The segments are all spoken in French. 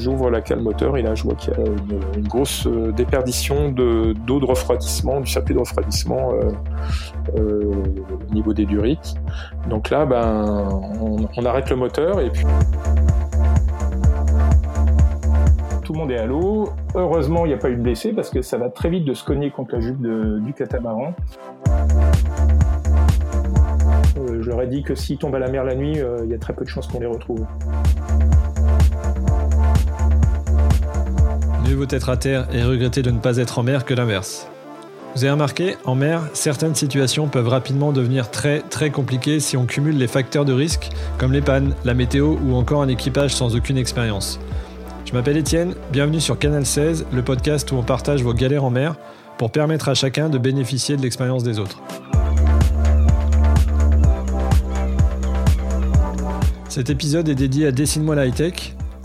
j'ouvre la cale moteur et là je vois qu'il y a une, grosse déperdition d'eau de, refroidissement, du circuit de refroidissement au niveau des durites. Donc là, ben, on, arrête le moteur et puis tout le monde est à l'eau. Heureusement, il n'y a pas eu de blessés parce que ça va très vite de se cogner contre la jupe du catamaran. Euh, je leur ai dit que s'ils tombent à la mer la nuit, euh, il y a très peu de chances qu'on les retrouve. Mieux être à terre et regretter de ne pas être en mer que l'inverse. Vous avez remarqué, en mer, certaines situations peuvent rapidement devenir très très compliquées si on cumule les facteurs de risque, comme les pannes, la météo ou encore un équipage sans aucune expérience. Je m'appelle Étienne, bienvenue sur Canal 16, le podcast où on partage vos galères en mer pour permettre à chacun de bénéficier de l'expérience des autres. Cet épisode est dédié à Dessine-moi la high-tech.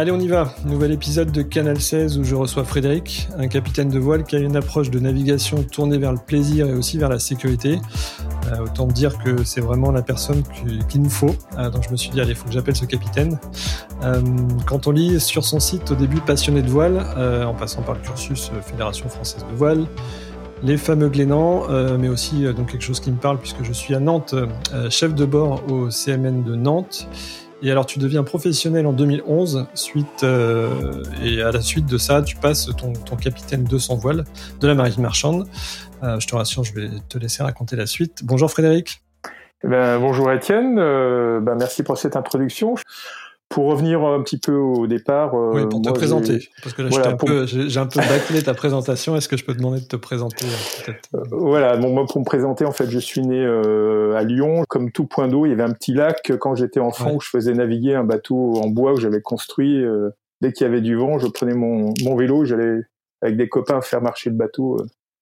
Allez, on y va. Nouvel épisode de Canal 16 où je reçois Frédéric, un capitaine de voile qui a une approche de navigation tournée vers le plaisir et aussi vers la sécurité. Euh, autant dire que c'est vraiment la personne qu'il nous faut. Euh, donc je me suis dit, allez, il faut que j'appelle ce capitaine. Euh, quand on lit sur son site au début passionné de voile, en passant par le cursus Fédération française de voile, les fameux Glénans, mais aussi donc quelque chose qui me parle puisque je suis à Nantes, chef de bord au CMN de Nantes. Et alors, tu deviens professionnel en 2011, suite, euh, et à la suite de ça, tu passes ton, ton capitaine 200 voiles de la marine marchande. Euh, je te rassure, je vais te laisser raconter la suite. Bonjour Frédéric. Eh ben, bonjour Étienne, euh, ben, merci pour cette introduction. Pour revenir un petit peu au départ. Euh, oui, pour te présenter. Parce que là, j'ai un, peu, un peu bâclé ta présentation. Est-ce que je peux te demander de te présenter euh, euh, Voilà, bon, moi, pour me présenter, en fait, je suis né à Lyon. Comme tout point d'eau, il y avait un petit lac quand j'étais enfant où je faisais naviguer un bateau en bois que j'avais construit. dès qu'il y avait du vent, je prenais mon, mon vélo, j'allais avec des copains faire marcher le bateau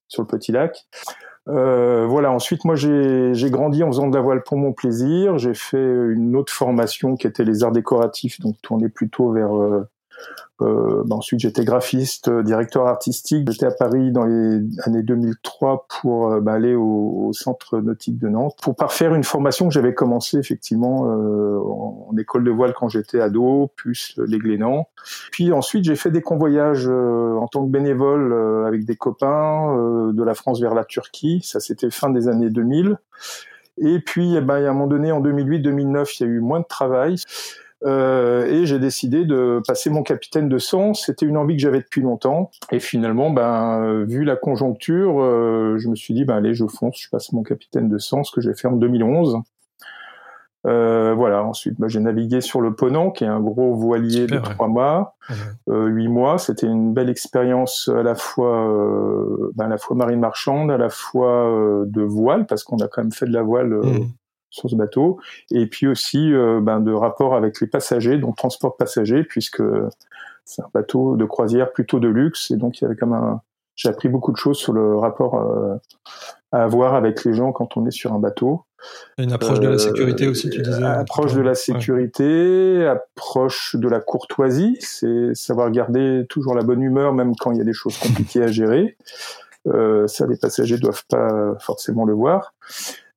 sur le petit lac. Euh, voilà. Ensuite, moi, j'ai grandi en faisant de la voile pour mon plaisir. J'ai fait une autre formation qui était les arts décoratifs, donc tourné plutôt vers euh, euh, bah, ensuite, j'étais graphiste, euh, directeur artistique. J'étais à Paris dans les années 2003 pour euh, bah, aller au, centre nautique de Nantes pour parfaire une formation que j'avais commencé effectivement euh, en, école de voile quand j'étais ado, plus les Glénans. Puis ensuite, j'ai fait des convoyages en tant que bénévole avec des copains de la France vers la Turquie. Ça, c'était fin des années 2000. Et puis, eh ben, à un moment donné, en 2008-2009, il y a eu moins de travail. Euh, et j'ai décidé de passer mon capitaine de sang. C'était une envie que j'avais depuis longtemps. Et finalement, ben, euh, vu la conjoncture, euh, je me suis dit, ben allez, je fonce, je passe mon capitaine de sang, ce que j'ai fait en 2011. Euh, voilà. Ensuite, ben, j'ai navigué sur le Ponant, qui est un gros voilier de trois mois, huit mois. C'était une belle expérience à la fois, ben, à la fois marine marchande, à la fois de voile, parce qu'on a quand même fait de la voile mmh sur ce bateau, et puis aussi euh, ben, de rapport avec les passagers, donc transport passagers, puisque c'est un bateau de croisière plutôt de luxe, et donc il y avait comme un... J'ai appris beaucoup de choses sur le rapport euh, à avoir avec les gens quand on est sur un bateau. Une approche de la sécurité aussi, tu disais. Approche de la sécurité, approche de la courtoisie, c'est savoir garder toujours la bonne humeur même quand il y a des choses compliquées à gérer. Euh, ça, les passagers doivent pas forcément le voir.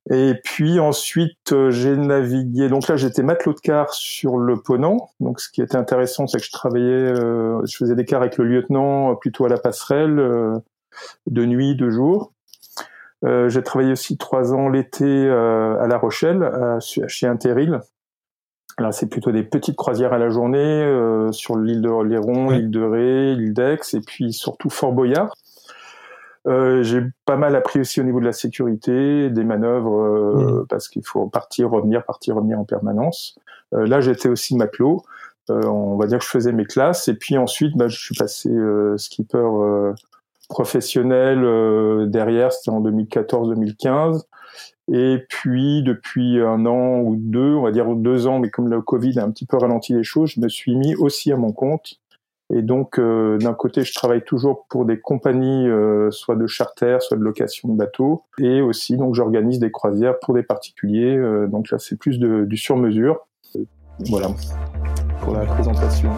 Et puis ensuite, euh, j'ai navigué. Donc là, j'étais matelot de car sur le Ponant. Donc ce qui était intéressant, c'est que je travaillais, euh, je faisais des cars avec le lieutenant euh, plutôt à la passerelle, de nuit, de jour. j'ai travaillé aussi trois ans l'été à La Rochelle, chez Interil. Là, c'est plutôt des petites croisières à la journée sur l'île de Léron, l'île de Ré, l'île d'Aix, et puis surtout Fort Boyard. Euh, j'ai pas mal appris aussi au niveau de la sécurité, des manœuvres, euh, mmh. parce qu'il faut partir, revenir, partir, revenir en permanence. Euh, là, j'étais aussi matelot. on va dire que je faisais mes classes. Et puis ensuite, bah, je suis passé skipper professionnel derrière, c'était en 2014-2015. Et puis depuis un an ou deux, on va dire deux ans, mais comme le Covid a un petit peu ralenti les choses, je me suis mis aussi à mon compte. Et donc euh, d'un côté, je travaille toujours pour des compagnies, euh, soit de charter, soit de location de bateaux, et aussi donc j'organise des croisières pour des particuliers. Euh, donc là, c'est plus de, du sur-mesure. Voilà pour la présentation.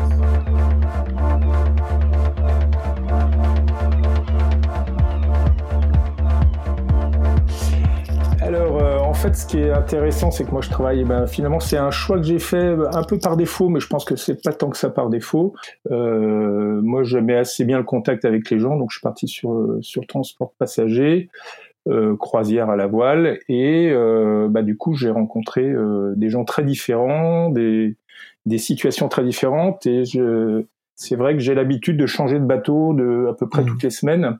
Fait, ce qui est intéressant, c'est que moi, je travaille. Eh ben, finalement, c'est un choix que j'ai fait un peu par défaut, mais je pense que c'est pas tant que ça par défaut. Euh, moi, j'aimais assez bien le contact avec les gens, donc je suis parti sur euh, sur transport passager, euh, croisière à la voile, et euh, bah, du coup, j'ai rencontré euh, des gens très différents, des des situations très différentes, et je c'est vrai que j'ai l'habitude de changer de bateau de à peu près mmh. toutes les semaines.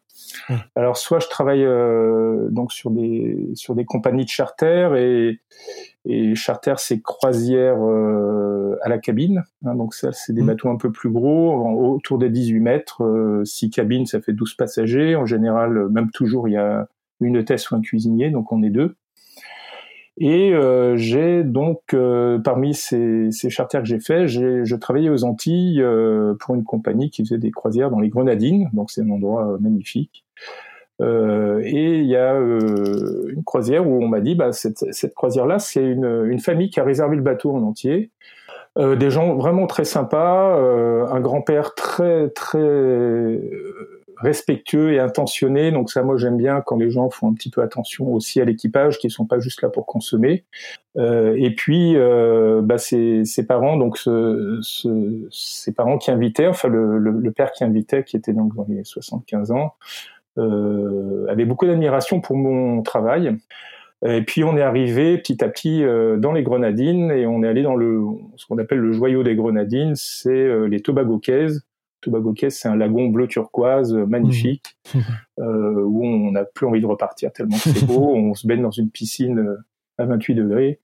Mmh. Alors soit je travaille euh, donc sur des sur des compagnies de charter et et charter c'est croisière euh, à la cabine. Hein, donc ça c'est des mmh. bateaux un peu plus gros, autour des 18 mètres. Euh, six cabines ça fait 12 passagers. En général même toujours il y a une hôtesse ou un cuisinier donc on est deux. Et euh, j'ai donc, euh, parmi ces, ces charters que j'ai fait, j'ai, je travaillais aux Antilles euh, pour une compagnie qui faisait des croisières dans les Grenadines, donc c'est un endroit magnifique. et il y a une croisière où on m'a dit, bah, cette, cette croisière-là, c'est une, une famille qui a réservé le bateau en entier. des gens vraiment très sympas, un grand-père très très respectueux et intentionné. Donc ça, moi, j'aime bien quand les gens font un petit peu attention aussi à l'équipage, qui sont pas juste là pour consommer. Euh, et puis, euh, bah, ses, parents, donc ce, ce, ses parents qui invitaient, enfin le, le, père qui invitait, qui était donc dans les 75 ans, euh, avait beaucoup d'admiration pour mon travail. Et puis on est arrivé petit à petit euh, dans les Grenadines et on est allé dans le ce qu'on appelle le joyau des Grenadines, c'est euh, les Tobago Cays, Tobago Cay, c'est un lagon bleu turquoise euh, magnifique mmh. euh, où on n'a plus envie de repartir tellement c'est beau. on se baigne dans une piscine euh, à 28 degrés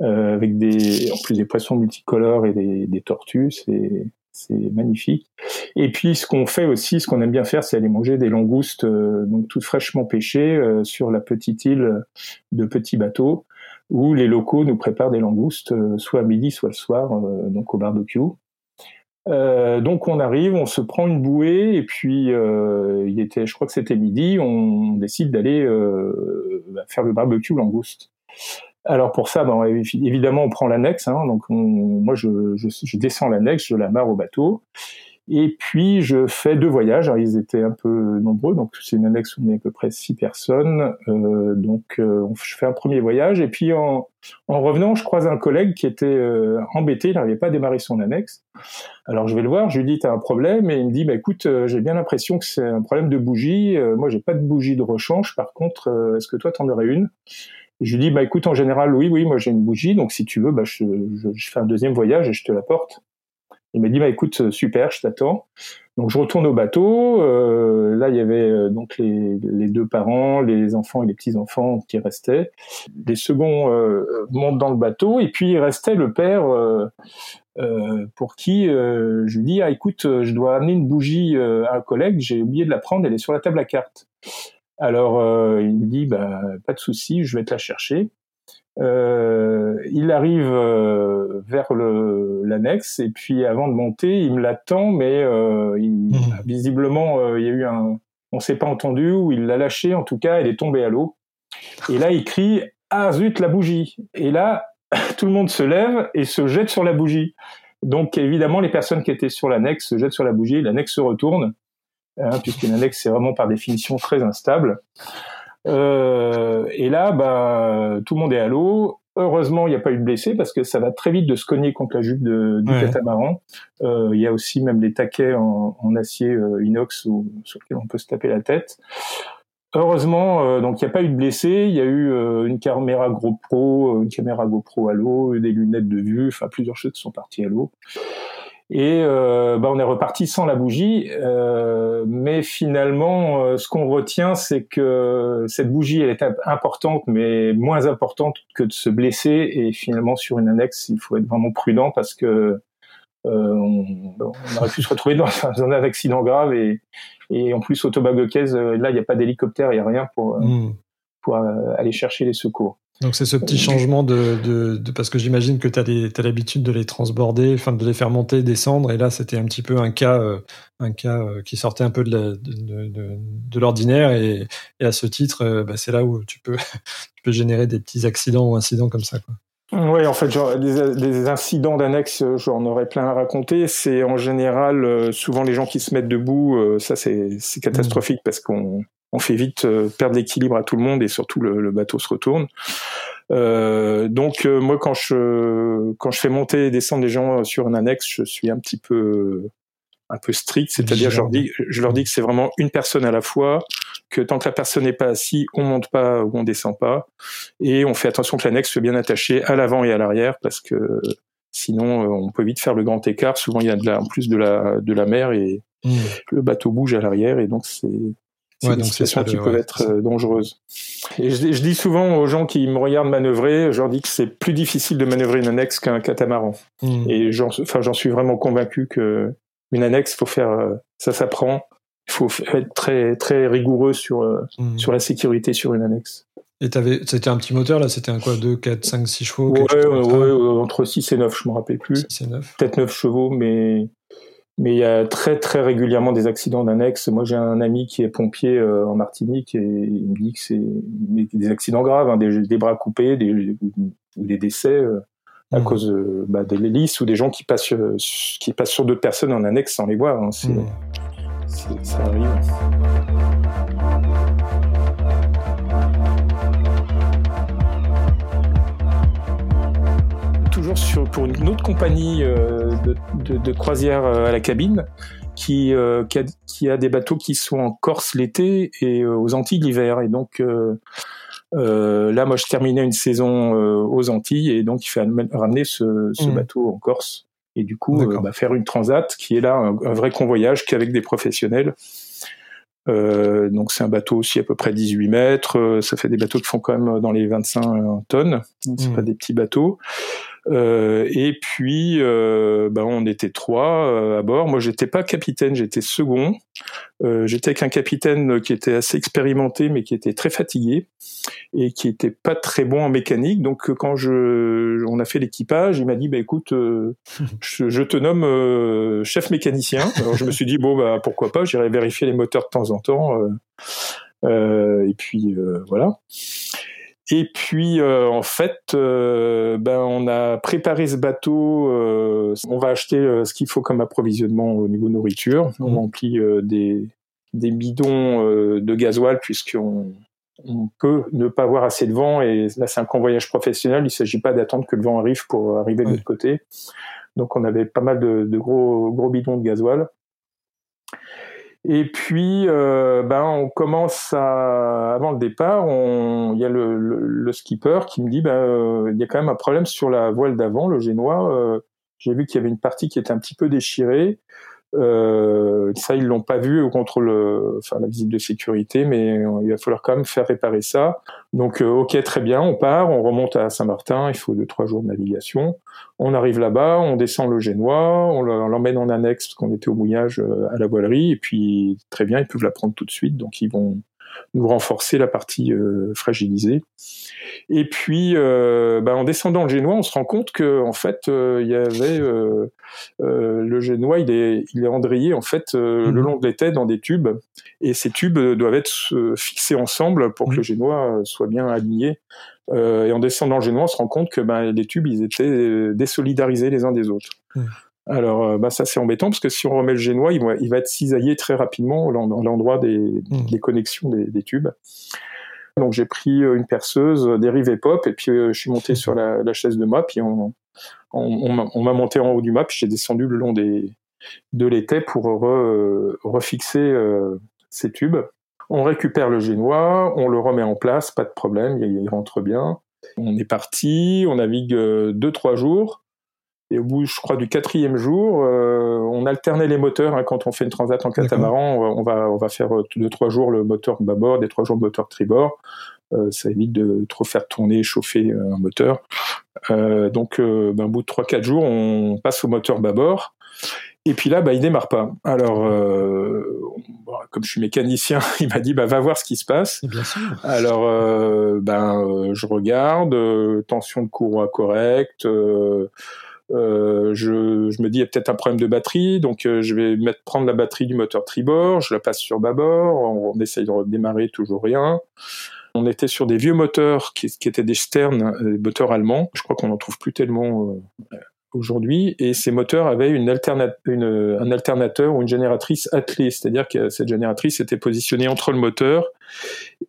avec des, en plus des poissons multicolores et des, tortues. C'est c'est magnifique. Et puis ce qu'on fait aussi, ce qu'on aime bien faire, c'est aller manger des langoustes donc toutes fraîchement pêchées sur la petite île de petits bateaux où les locaux nous préparent des langoustes soit à midi, soit le soir, donc au barbecue. Euh, donc on arrive, on se prend une bouée et puis euh, il était, je crois que c'était midi, on décide d'aller euh, bah, faire le barbecue langouste. Alors pour ça, ben, évidemment on prend l'annexe, hein, donc moi je, je, je descends l'annexe, je la marre au bateau et puis je fais deux voyages. Alors, ils étaient un peu nombreux, donc c'est une annexe où on est à peu près six personnes. Euh, donc euh, je fais un premier voyage et puis en, en revenant, je croise un collègue qui était euh, embêté, il n'arrivait pas à démarrer son annexe. Alors je vais le voir, je lui dis t'as un problème? Et il me dit bah écoute euh, j'ai bien l'impression que c'est un problème de bougie. Euh, moi j'ai pas de bougie de rechange. Par contre est-ce que toi t'en aurais une? Je lui dis bah écoute en général oui oui moi j'ai une bougie donc si tu veux bah je, je, fais un deuxième voyage et je te l'apporte. Il m'a dit bah écoute euh, super, je t'attends. Donc je retourne au bateau. Euh, là il y avait euh, donc les, les, deux parents, les enfants et les petits enfants qui restaient. Les seconds euh, montent dans le bateau et puis il restait le père euh, pour qui je lui dis ah écoute je dois amener une bougie à un collègue, j'ai oublié de la prendre, elle est sur la table à cartes. Alors il me dit bah pas de souci, je vais te la chercher. Euh, il arrive euh, vers l'annexe et puis avant de monter, il me l'attend, mais euh, il, mmh. visiblement euh, il y a eu un, on s'est pas entendu ou il l'a lâché. En tout cas, elle est tombée à l'eau. Et là, il crie ah zut la bougie. Et là, tout le monde se lève et se jette sur la bougie. Donc évidemment, les personnes qui étaient sur l'annexe se jettent sur la bougie. L'annexe se retourne, hein, puisqu'une annexe c'est vraiment par définition très instable. Euh, et là, bah, tout le monde est à l'eau. Heureusement, il n'y a pas eu de blessés parce que ça va très vite de se cogner contre la jupe de, du catamaran. Euh, il y a aussi même des taquets en, en acier euh, inox sur lesquels on peut se taper la tête. Heureusement, euh, donc il n'y a pas eu de blessés. Il y a eu une caméra GoPro, une caméra GoPro à l'eau, des lunettes de vue, enfin plusieurs choses qui sont parties à l'eau. Et euh, bah, on est reparti sans la bougie, euh, mais finalement, euh, ce qu'on retient, c'est que cette bougie, elle est importante, mais moins importante que de se blesser. Et finalement, sur une annexe, il faut être vraiment prudent parce que euh, on, on, aurait pu se retrouver dans, un accident grave. Et, et en plus, au Tobago Case, là, il n'y a pas d'hélicoptère, il n'y a rien pour, mmh. pour aller chercher les secours. Donc c'est ce petit changement de, de, de parce que j'imagine que tu as, l'habitude de les transborder, enfin de les faire monter, descendre, et là c'était un petit peu un cas, un cas qui sortait un peu de, l'ordinaire, et, et, à ce titre, bah, c'est là où tu peux, tu peux générer des petits accidents ou incidents comme ça. Quoi. Oui, en fait, genre, des, incidents d'annexe, j'en aurais plein à raconter. C'est en général euh, souvent les gens qui se mettent debout. Euh, ça, c'est catastrophique parce qu'on on fait vite euh, perdre l'équilibre à tout le monde et surtout le, le bateau se retourne. donc moi, quand je quand je fais monter et descendre les gens sur un annexe, je suis un petit peu un peu strict, c'est-à-dire je leur dis, je leur dis que c'est vraiment une personne à la fois, que tant que la personne n'est pas assise, on monte pas ou on descend pas, et on fait attention que l'annexe soit bien attaché à l'avant et à l'arrière parce que sinon euh, on peut vite faire le grand écart. Souvent il y a de la, en plus de la de la mer et hmm. le bateau bouge à l'arrière et donc c'est c'est une situation qui peut être euh, dangereuse. Et je, je, dis souvent aux gens qui me regardent manœuvrer, je leur dis que c'est plus difficile de manœuvrer une annexe qu'un catamaran. Hmm. Et j'en, enfin, j'en suis vraiment convaincu que une annexe, faut faire, euh, ça s'apprend. Il faut être très très rigoureux sur mmh. sur la sécurité sur une annexe. Et c'était un petit moteur là, c'était un quoi 2, 4, 5, 6 chevaux Ouais, ouais, entre 6 et 9, je me rappelle plus. 6 et 9. Peut-être 9 chevaux, mais mais il y a très très régulièrement des accidents d'annexe. Moi, j'ai un ami qui est pompier euh, en Martinique et il me dit que c'est des accidents graves, hein, des, bras coupés, des, ou des décès à mmh. cause bah, des hélices ou des gens qui passent, euh, qui passent sur d'autres personnes en annexe sans les voir. Hein. Mmh. ça arrive. Toujours sur, pour une autre compagnie euh, de, de, croisière euh, à la cabine qui, qui, a, qui, a, des bateaux qui sont en Corse l'été et aux Antilles l'hiver. Et donc, euh, là, moi, je terminais une saison euh, aux Antilles et donc il fait ramener ce, ce mmh. bateau en Corse et du coup euh, bah, faire une transat qui est là un, vrai convoyage qu'avec des professionnels. Euh, donc c'est un bateau aussi à peu près 18 mètres. Ça fait des bateaux qui font quand même dans les 25 tonnes. C'est mmh. pas des petits bateaux. Euh, et puis, euh, ben, on était trois euh, à bord. Moi, j'étais pas capitaine, j'étais second. Euh, j'étais avec un capitaine qui était assez expérimenté, mais qui était très fatigué et qui était pas très bon en mécanique. Donc, quand je, on a fait l'équipage, il m'a dit, bah écoute, je, je, te nomme chef mécanicien. Alors, je me suis dit, bon, bah pourquoi pas, j'irai vérifier les moteurs de temps en temps. et puis voilà. Et puis euh, en fait, euh, ben on a préparé ce bateau. Euh, on va acheter ce qu'il faut comme approvisionnement au niveau nourriture. On mmh. remplit des des bidons de gasoil puisqu'on on peut ne pas avoir assez de vent et là c'est un convoyage professionnel. Il ne s'agit pas d'attendre que le vent arrive pour arriver de l'autre côté. Donc on avait pas mal de, de gros gros bidons de gasoil. Et puis, euh, ben, on commence à, avant le départ, il y a le, le, skipper qui me dit, ben, euh, il y a quand même un problème sur la voile d'avant, le génois. Euh, j'ai vu qu'il y avait une partie qui était un petit peu déchirée. Euh, ça, ils l'ont pas vu au contrôle, enfin la visite de sécurité, mais il va falloir quand même faire réparer ça. Donc, euh, ok, très bien, on part, on remonte à Saint-Martin. Il faut deux trois jours de navigation. On arrive là-bas, on descend le Génois, on l'emmène en annexe parce qu'on était au mouillage euh, à la voilerie, et puis très bien, ils peuvent la prendre tout de suite. Donc, ils vont nous renforcer la partie euh, fragilisée. Et puis, euh, bah, en descendant le génois, on se rend compte que en fait, euh, il y avait le génois, il est, il est endrayé en fait le mhm. long de l'été dans des tubes, et ces tubes doivent être fixés ensemble pour que mhm. le génois soit bien aligné. et en descendant le génois, on se rend compte que ben, les tubes, ils étaient désolidarisés les uns des autres. Mhm. Alors, bah, ça c'est embêtant parce que si on remet le génois, il va, il va être cisaillé très rapidement dans l'endroit des, des, connexions des, des tubes. Donc j'ai pris euh, une perceuse, euh, des rivets pop, et puis euh, je suis monté sur la, la chaise de mât, puis on, on, on m'a monté en haut du mât, puis j'ai descendu le long des, de l'étai pour re, refixer ces tubes. On récupère le génois, on le remet en place, pas de problème, il, il rentre bien. On est parti, on navigue deux trois jours. Et au bout, je crois, du quatrième jour, euh, on alternait les moteurs. Hein, quand on fait une transat en catamaran, on va, on va faire euh, deux, trois jours le moteur bâbord, et trois jours le moteur tribord. Euh, ça évite de trop faire tourner, chauffer un moteur. donc, ben, au bout de trois, quatre jours, on passe au moteur bâbord. Et puis là, bah, il démarre pas. Alors, euh, comme je suis mécanicien, il m'a dit, bah, va voir ce qui se passe. Bien sûr. Alors, euh, ben, euh, je regarde, euh, tension de courroie correcte. Euh, je, je, me dis, il y a peut-être un problème de batterie, donc je vais mettre, prendre la batterie du moteur tribord, je la passe sur bâbord, on, essaye de redémarrer, toujours rien. On était sur des vieux moteurs qui, étaient des Stern, des moteurs allemands. Je crois qu'on n'en trouve plus tellement aujourd'hui, et ces moteurs avaient une, une un alternateur ou une génératrice attelée, c'est-à-dire que cette génératrice était positionnée entre le moteur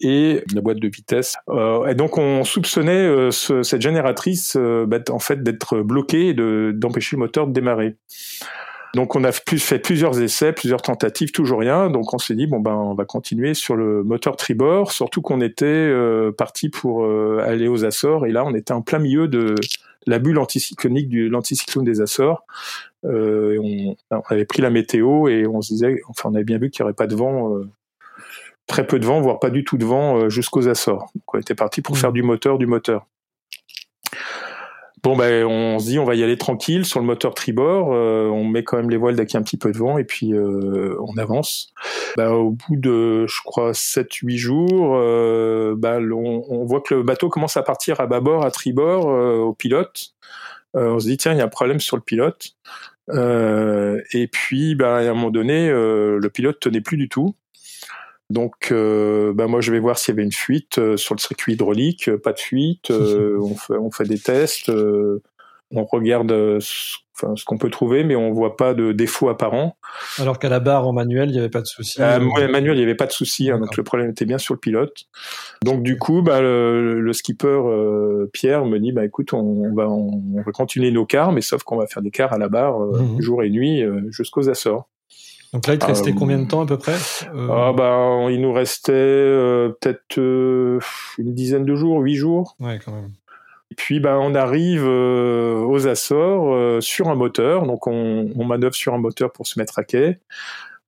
et la boîte de vitesse. Euh, et donc on soupçonnait euh, ce, cette génératrice euh, bah, en fait d'être bloquée et d'empêcher le moteur de démarrer. Donc on a fait plusieurs essais, plusieurs tentatives, toujours rien. Donc on s'est dit bon ben on va continuer sur le moteur tribord, surtout qu'on était parti pour aller aux Açores et là on était en plein milieu de la bulle anticyclonique de l'anticyclone des Açores. On, on, avait pris la météo et on se disait, enfin, on avait bien vu qu'il n'y aurait pas de vent, très peu de vent, voire pas du tout de vent euh, jusqu'aux Açores. Donc, on était parti pour mmh. faire du moteur, du moteur. Bon ben on se dit on va y aller tranquille sur le moteur tribord, euh, on met quand même les voiles dès qu'il y a un petit peu de vent et puis euh, on avance. Ben, au bout de je crois 7-8 jours, euh, ben, on, on, voit que le bateau commence à partir à bâbord, à tribord au pilote. on se dit tiens il y a un problème sur le pilote. et puis ben, à un moment donné le pilote tenait plus du tout. Donc, euh, bah moi, je vais voir s'il y avait une fuite euh, sur le circuit hydraulique. Pas de fuite. Euh, on, fait, on fait des tests. Euh, on regarde ce, enfin, ce qu'on peut trouver, mais on voit pas de défaut apparent. Alors qu'à la barre en manuel, il n'y avait pas de souci. Euh, ouais, manuel, il n'y avait pas de souci. Hein, donc le problème était bien sur le pilote. Donc du coup, bah, le, le skipper euh, Pierre me dit, bah écoute, on, on va on, on, va continuer nos cars, mais sauf qu'on va faire des cars à la barre mmh. jour et nuit jusqu'aux Açores. Donc là, il te restait euh, combien de temps à peu près euh... ah bah, Il nous restait euh, peut-être une dizaine de jours, huit jours. Ouais, quand même. Et puis bah, on arrive euh, aux Açores sur un moteur, donc on, on, manœuvre sur un moteur pour se mettre à quai.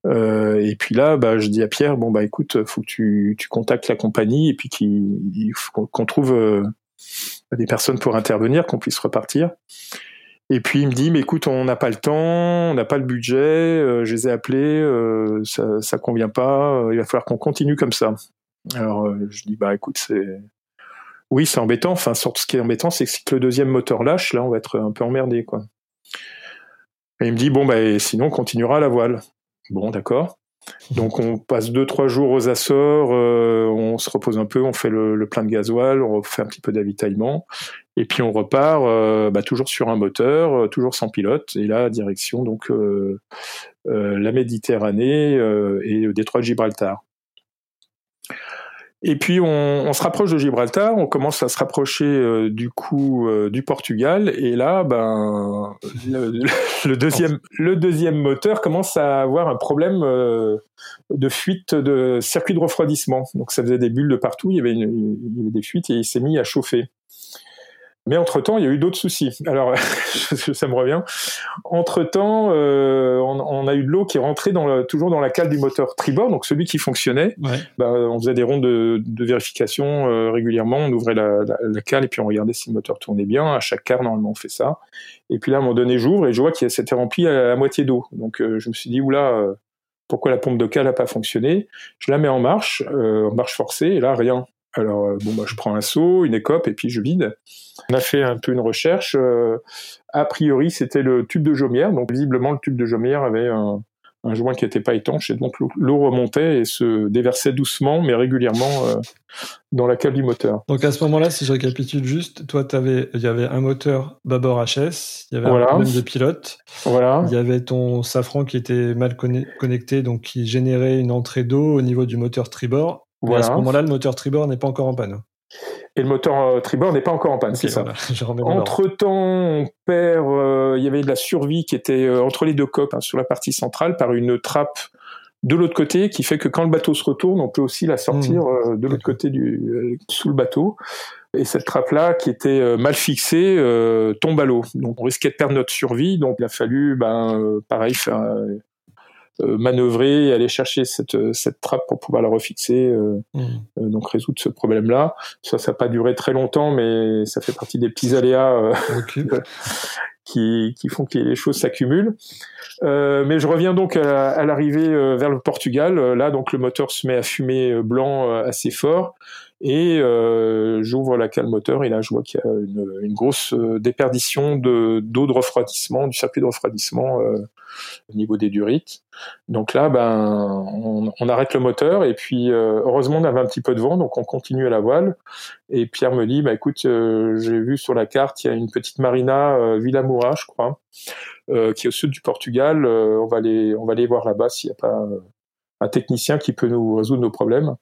et puis là, bah, je dis à Pierre, bon bah écoute, faut que tu, tu contactes la compagnie et puis qu'on trouve des personnes pour intervenir, qu'on puisse repartir. Et puis il me dit, mais écoute, on n'a pas le temps, on n'a pas le budget, euh, je les ai appelés, euh, ça, ça convient pas, euh, il va falloir qu'on continue comme ça. Alors je dis, bah écoute, c'est... Oui, c'est embêtant, enfin, ce qui est embêtant, c'est que le deuxième moteur lâche, là, on va être un peu emmerdé, quoi. Et il me dit, bon, bah sinon, on continuera à la voile. Bon, d'accord. Donc on passe deux trois jours aux Açores, on se repose un peu, on fait le, le, plein de gasoil, on fait un petit peu d'avitaillement, et puis on repart euh, bah, toujours sur un moteur, euh, toujours sans pilote, et là direction donc euh, la Méditerranée et le détroit de Gibraltar. Et puis on, se rapproche de Gibraltar, on commence à se rapprocher du coup du Portugal, et là, ben le, deuxième moteur commence à avoir un problème de fuite de circuit de refroidissement. Donc ça faisait des bulles de partout, il y avait des fuites et il s'est mis à chauffer. Mais entre-temps, il y a eu d'autres soucis. Alors, ça me revient. Entre-temps, euh, on, on, a eu de l'eau qui est rentrée dans le, toujours dans la cale du moteur tribord, donc celui qui fonctionnait. Ouais. Bah, on faisait des rondes de, de vérification euh, régulièrement, on ouvrait la, la, la, cale et puis on regardait si le moteur tournait bien. À chaque car, normalement, on fait ça. Et puis là, à un moment donné, j'ouvre et je vois qu'il s'était rempli à, à, moitié d'eau. Donc, euh, je me suis dit, oula, euh, pourquoi la pompe de cale n'a pas fonctionné? Je la mets en marche, euh, en marche forcée, et là, rien. Alors, euh, bon, bah, je prends un seau, une écope, et puis je vide. On a fait un peu une recherche. Euh, a priori, c'était le tube de jaumière. Donc, visiblement, le tube de jaumière avait un, un joint qui n'était pas étanche, et donc l'eau remontait et se déversait doucement, mais régulièrement euh, dans la cale du moteur. Donc, à ce moment-là, si je récapitule juste, toi, il y avait un moteur bâbord HS, il y avait voilà. un problème de pilote. Voilà. Il y avait ton safran qui était mal connecté, donc qui générait une entrée d'eau au niveau du moteur tribord. Voilà. à ce moment-là, le moteur tribord n'est pas encore en panne. Et le moteur euh, tribord n'est pas encore en panne, okay, c'est ça. Voilà. Entre temps, on perd. Euh, il y avait de la survie qui était euh, entre les deux coques hein, sur la partie centrale par une trappe de l'autre côté qui fait que quand le bateau se retourne, on peut aussi la sortir mmh. de l'autre côté du sous le bateau. Et cette trappe-là, qui était mal fixée, tombe à l'eau. Donc on risquait de perdre notre survie. Donc il a fallu, ben, pareil, faire euh, manœuvrer et aller chercher cette, euh, cette trappe pour pouvoir la refixer, euh, mmh. donc résoudre ce problème-là. Ça, ça n'a pas duré très longtemps, mais ça fait partie des petits aléas okay. qui, qui font que les choses s'accumulent. Euh, mais je reviens donc à, l'arrivée euh, vers le Portugal. Euh, là, donc le moteur se met à fumer blanc assez fort et j'ouvre la cale moteur et là je vois qu'il y a une, une grosse déperdition de d'eau de refroidissement, du circuit de refroidissement au niveau des durites. Donc là, ben, on, on, arrête le moteur et puis heureusement on avait un petit peu de vent, donc on continue à la voile. Et Pierre me dit, bah écoute, j'ai vu sur la carte, il y a une petite marina Villa Moura, je crois. Euh, qui est au sud du Portugal. Euh, on va aller, on va aller voir là-bas s'il n'y a pas euh, un technicien qui peut nous résoudre nos problèmes.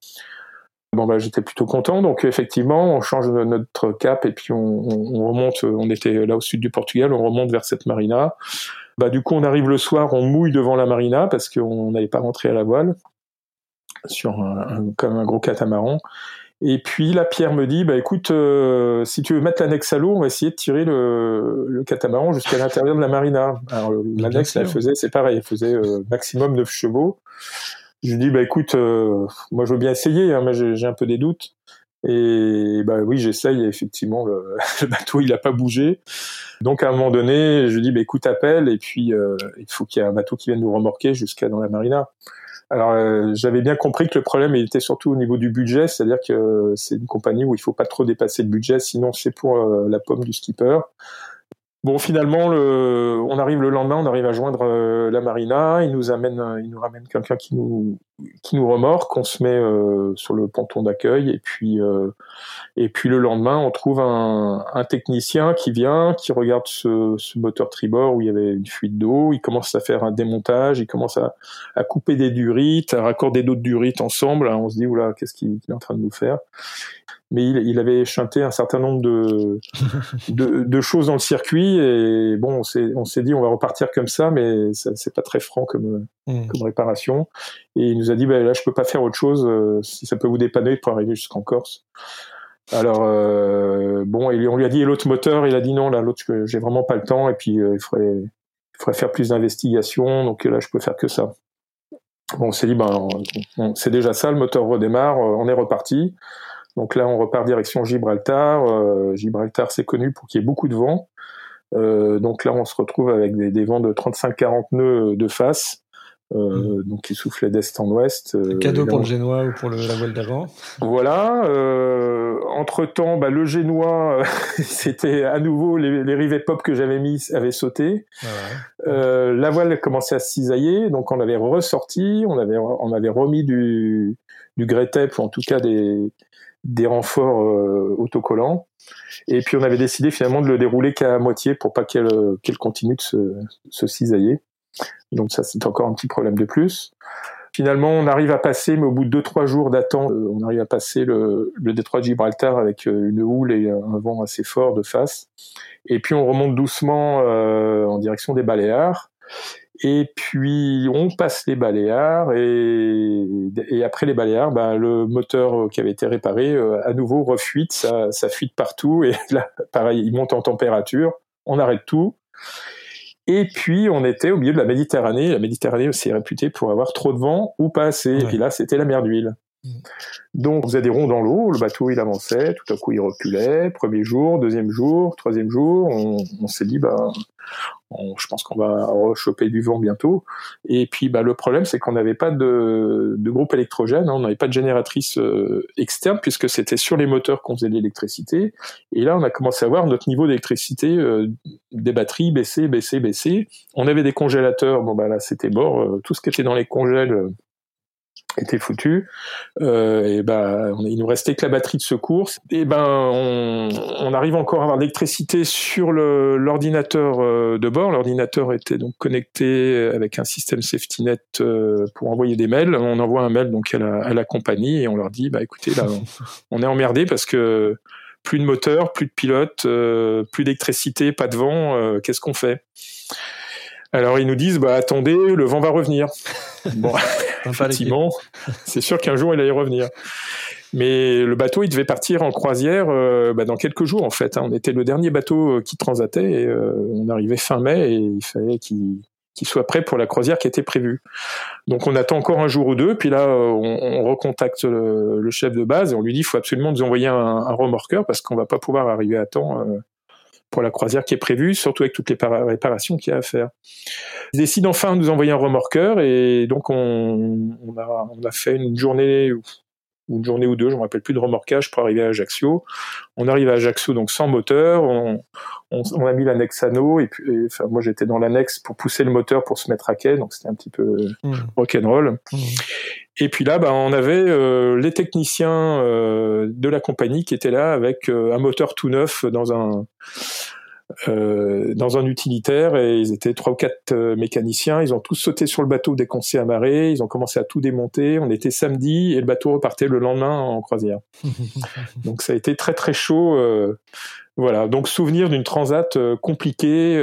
Bon bah j'étais plutôt content. Donc effectivement, on change notre cap et puis on, remonte. On était là au sud du Portugal, on remonte vers cette marina. Bah du coup on arrive le soir, on mouille devant la marina parce qu'on n'allait pas rentrer à la voile sur un, comme un gros catamaran. Et puis la Pierre me dit, bah écoute, euh, si tu veux mettre l'annexe à l'eau, on va essayer de tirer le, le catamaran jusqu'à l'intérieur de la marina. Alors l'annexe, elle faisait, c'est pareil, elle faisait euh, maximum 9 chevaux. Je lui dis, bah écoute, euh, moi je veux bien essayer, hein, mais j'ai un peu des doutes. Et bah oui, j'essaye. Effectivement, le, bateau il a pas bougé. Donc à un moment donné, je lui dis, bah écoute, appelle. Et puis il faut qu'il y ait un bateau qui vienne nous remorquer jusqu'à dans la marina. Alors euh, j'avais bien compris que le problème était surtout au niveau du budget, c'est-à-dire que c'est une compagnie où il faut pas trop dépasser le budget, sinon c'est pour euh, la pomme du skipper. Bon, finalement, le, on arrive le lendemain, on arrive à joindre euh, la marina. Il nous amène, il nous ramène quelqu'un qui nous qui nous remorque. On se met euh, sur le ponton d'accueil et puis euh, et puis le lendemain, on trouve un, un technicien qui vient, qui regarde ce, ce, moteur tribord où il y avait une fuite d'eau. Il commence à faire un démontage. Il commence à, à couper des durites, à raccorder d'autres durites ensemble. on se dit oula, qu'est-ce qu'il est en train de nous faire? Mais il, il, avait chanté un certain nombre de, de, de, choses dans le circuit et bon, on s'est, on s'est dit on va repartir comme ça, mais c'est pas très franc comme, hmm. comme réparation. Et il nous a dit bah, là je peux pas faire autre chose, euh, si ça peut vous dépanner pour arriver jusqu'en Corse. Alors euh, bon, et on lui a dit et l'autre moteur, il a dit non là l'autre j'ai vraiment pas le temps et puis euh, il faudrait il faudrait faire plus d'investigation, donc là je peux faire que ça. Bon, on s'est dit ben c'est déjà ça, le moteur redémarre, on est reparti. Donc là, on repart direction Gibraltar. Euh, Gibraltar, c'est connu pour qu'il y ait beaucoup de vent. Euh, donc là, on se retrouve avec des, des vents de 35-40 nœuds de face. Euh, mmh. donc qui soufflait d'est en ouest. Euh, cadeau pour le génois ou pour le, la voile d'avant. Voilà. Euh, entre temps, bah, le génois, c'était à nouveau les, les rivets pop que j'avais mis avaient sauté. Ah ouais. la voile commençait à cisailler, donc on avait ressorti, on avait on avait remis du du Gretep ou en tout cas des des renforts euh, autocollants. Et puis on avait décidé finalement de le dérouler qu'à moitié pour pas qu'elle qu'elle continue de se, cisailler. Donc ça c'est encore un petit problème de plus. Finalement, on arrive à passer, mais au bout de 2-3 jours d'attente, euh, on arrive à passer le, détroit de Gibraltar avec euh, une houle et un vent assez fort de face. Et puis on remonte doucement euh, en direction des Baléares. Et puis on passe les Baléares et, et après les Baléares, ben, le moteur qui avait été réparé euh, à nouveau refuite, ça, ça fuite partout et là pareil, il monte en température, on arrête tout. Et puis on était au milieu de la Méditerranée. La Méditerranée aussi est réputée pour avoir trop de vent ou pas assez. Et puis là, c'était la mer d'huile. Donc on faisait des ronds dans l'eau, le bateau il avançait, tout à coup il reculait, premier jour, deuxième jour, troisième jour, on, s'est dit bah je pense qu'on va rechoper du vent bientôt. Et puis bah, le problème, c'est qu'on n'avait pas de, groupe électrogène, hein. on n'avait pas de génératrice euh, externe, puisque c'était sur les moteurs qu'on faisait l'électricité. Et là, on a commencé à voir notre niveau d'électricité euh, des batteries baisser, baisser, baisser. On avait des congélateurs, bon bah là c'était mort, euh, tout ce qui était dans les congèles était foutu. Euh, et ben, il nous restait que la batterie de secours. Et ben, on, on arrive encore à avoir de l'électricité sur l'ordinateur euh, de bord. L'ordinateur était donc connecté avec un système SafetyNet euh, pour envoyer des mails. On envoie un mail donc à la, à la compagnie et on leur dit, bah écoutez, là, on, est emmerdé parce que plus de moteur, plus de pilote, euh, plus d'électricité, pas de vent. Euh, qu'est-ce qu'on fait? Alors ils nous disent bah attendez, le vent va revenir. Bon, effectivement, c'est sûr qu'un jour il allait revenir. Mais le bateau, il devait partir en croisière euh, bah, dans quelques jours en fait. Hein. On était le dernier bateau euh, qui transatait et euh, on arrivait fin mai et il fallait qu'il soit prêt pour la croisière qui était prévue. Donc on attend encore un jour ou deux, puis là on, recontacte le, chef de base et on lui dit il faut absolument nous envoyer un, un remorqueur parce qu'on va pas pouvoir arriver à temps pour la croisière qui est prévue, surtout avec toutes les réparations qu'il y a à faire. Ils décident enfin de nous envoyer un remorqueur et donc on, a, on a fait une journée une journée ou deux, je me rappelle plus de remorquage pour arriver à Ajaccio. On arrive à Ajaccio donc sans moteur, on, on, a mis l'annexe anneau et puis enfin moi j'étais dans l'annexe pour pousser le moteur pour se mettre à quai, donc c'était un petit peu mmh. rock'n'roll. Mmh. Et puis là, bah, on avait euh, les techniciens euh, de la compagnie qui étaient là avec euh, un moteur tout neuf dans un euh, dans un utilitaire et ils étaient trois ou quatre euh, mécaniciens. Ils ont tous sauté sur le bateau dès qu'on s'est amarré. Ils ont commencé à tout démonter. On était samedi et le bateau repartait le lendemain en croisière. Donc ça a été très très chaud. Euh, voilà. Donc souvenir d'une transat compliquée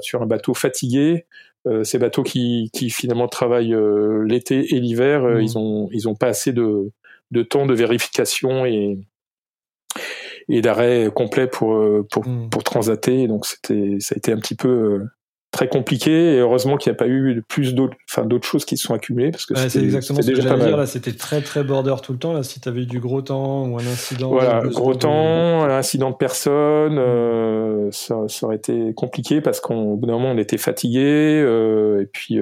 sur un bateau fatigué. ces bateaux qui, qui finalement travaillent l'été et l'hiver, mmh. ils ont ils ont pas assez de de temps de vérification et et d'arrêt complet pour euh, pour, hmm. pour transater. Donc c'était ça a été un petit peu euh, très compliqué et heureusement qu'il n'y a pas eu plus d'autres enfin d'autres choses qui se sont accumulées parce que c'est exactement ce que j'allais dire là c'était très très border tout le temps là si tu avais eu du gros temps ou un incident voilà gros temps un incident de personne euh, ça, ça, aurait été compliqué parce qu'au bout d'un moment on était fatigué et puis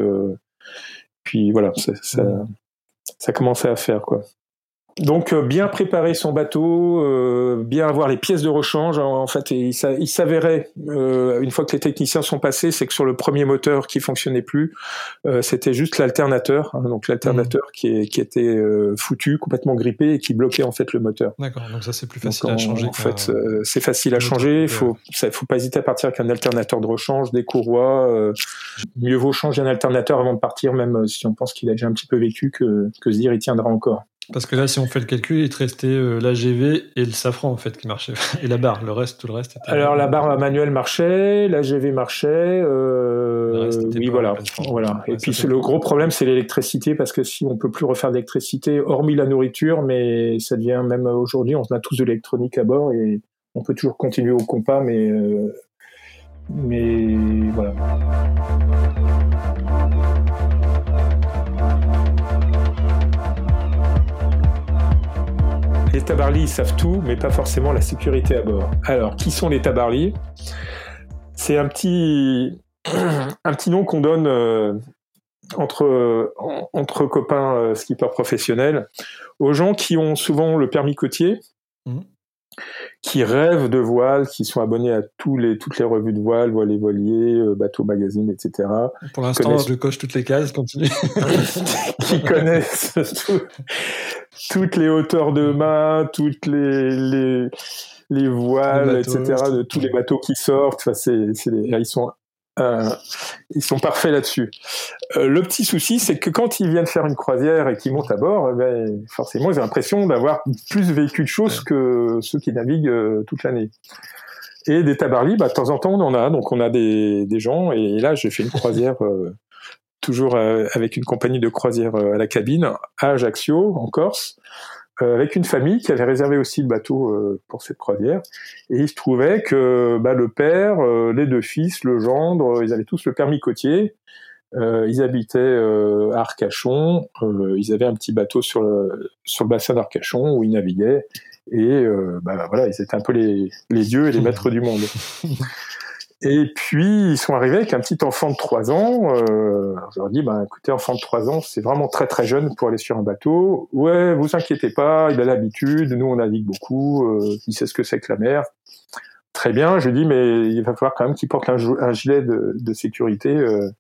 puis voilà ça, ça, hmm. ça commençait à faire quoi donc euh, bien préparer son bateau, euh, bien avoir les pièces de rechange. En, fait, il, s'avérait euh, une fois que les techniciens sont passés, c'est que sur le premier moteur qui fonctionnait plus, c'était juste l'alternateur, hein, donc l'alternateur mmh. qui, qui, était foutu, complètement grippé et qui bloquait en fait le moteur. D'accord. Donc ça c'est plus facile à changer. En fait, c'est facile à changer. Il faut, ça, faut pas hésiter à partir avec un alternateur de rechange, des courroies. mieux vaut changer un alternateur avant de partir, même si on pense qu'il a déjà un petit peu vécu, que, que se dire il tiendra encore. Parce que là, si on fait le calcul, il te restait euh, l'AGV et le safran en fait qui marchait et la barre. Le reste, tout le reste. Était... Alors la barre manuelle marchait, l'AGV marchait. Euh, oui, voilà, voilà. et puis le gros problème, c'est l'électricité parce que si on peut plus refaire d'électricité, hormis la nourriture, mais ça devient même aujourd'hui, on a tous de l'électronique à bord et on peut toujours continuer au compas, mais euh, mais voilà. Les tabarlis, savent tout, mais pas forcément la sécurité à bord. Alors, qui sont les tabarlis? C'est un petit, un petit nom qu'on donne euh, entre, entre copains euh, skippers professionnels aux gens qui ont souvent le permis côtier, mmh. Qui rêvent de voile, qui sont abonnés à tous les, toutes les revues de voile, voile et voiliers, euh, bateaux, magazines, etc. Pour l'instant, je coche toutes les cases, continue. qui connaissent tout, toutes les hauteurs de mât, toutes les, les, les voiles, etc., de tous les bateaux qui sortent. Enfin, c'est, ils sont euh, ils sont parfaits là-dessus. Euh, le petit souci, c'est que quand ils viennent faire une croisière et qu'ils montent à bord, eh ben, forcément, ils ont l'impression d'avoir plus vécu de choses que ceux qui naviguent euh, toute l'année. Et des tabarlis, bah, de temps en temps, on en a. Donc, on a des, des gens. Et là, j'ai fait une croisière toujours euh, avec une compagnie de croisière à la cabine à Ajaccio, en Corse, avec une famille qui avait réservé aussi le bateau pour cette croisière. Et il se trouvait que bah, le père, les deux fils, le gendre, ils avaient tous le permis côtier. ils habitaient à Arcachon. ils avaient un petit bateau sur le, sur le bassin d'Arcachon où ils naviguaient. Et bah, voilà, ils étaient un peu les, les dieux et les maîtres du monde. Et puis, ils sont arrivés avec un petit enfant de 3 ans. Euh, je leur dis, bah, écoutez, enfant de 3 ans, c'est vraiment très très jeune pour aller sur un bateau. Ouais, vous inquiétez pas, il a l'habitude, nous on navigue beaucoup, euh, il sait ce que c'est que la mer. Très bien, je dis, mais il va falloir quand même qu'il porte un, gilet de, de sécurité euh,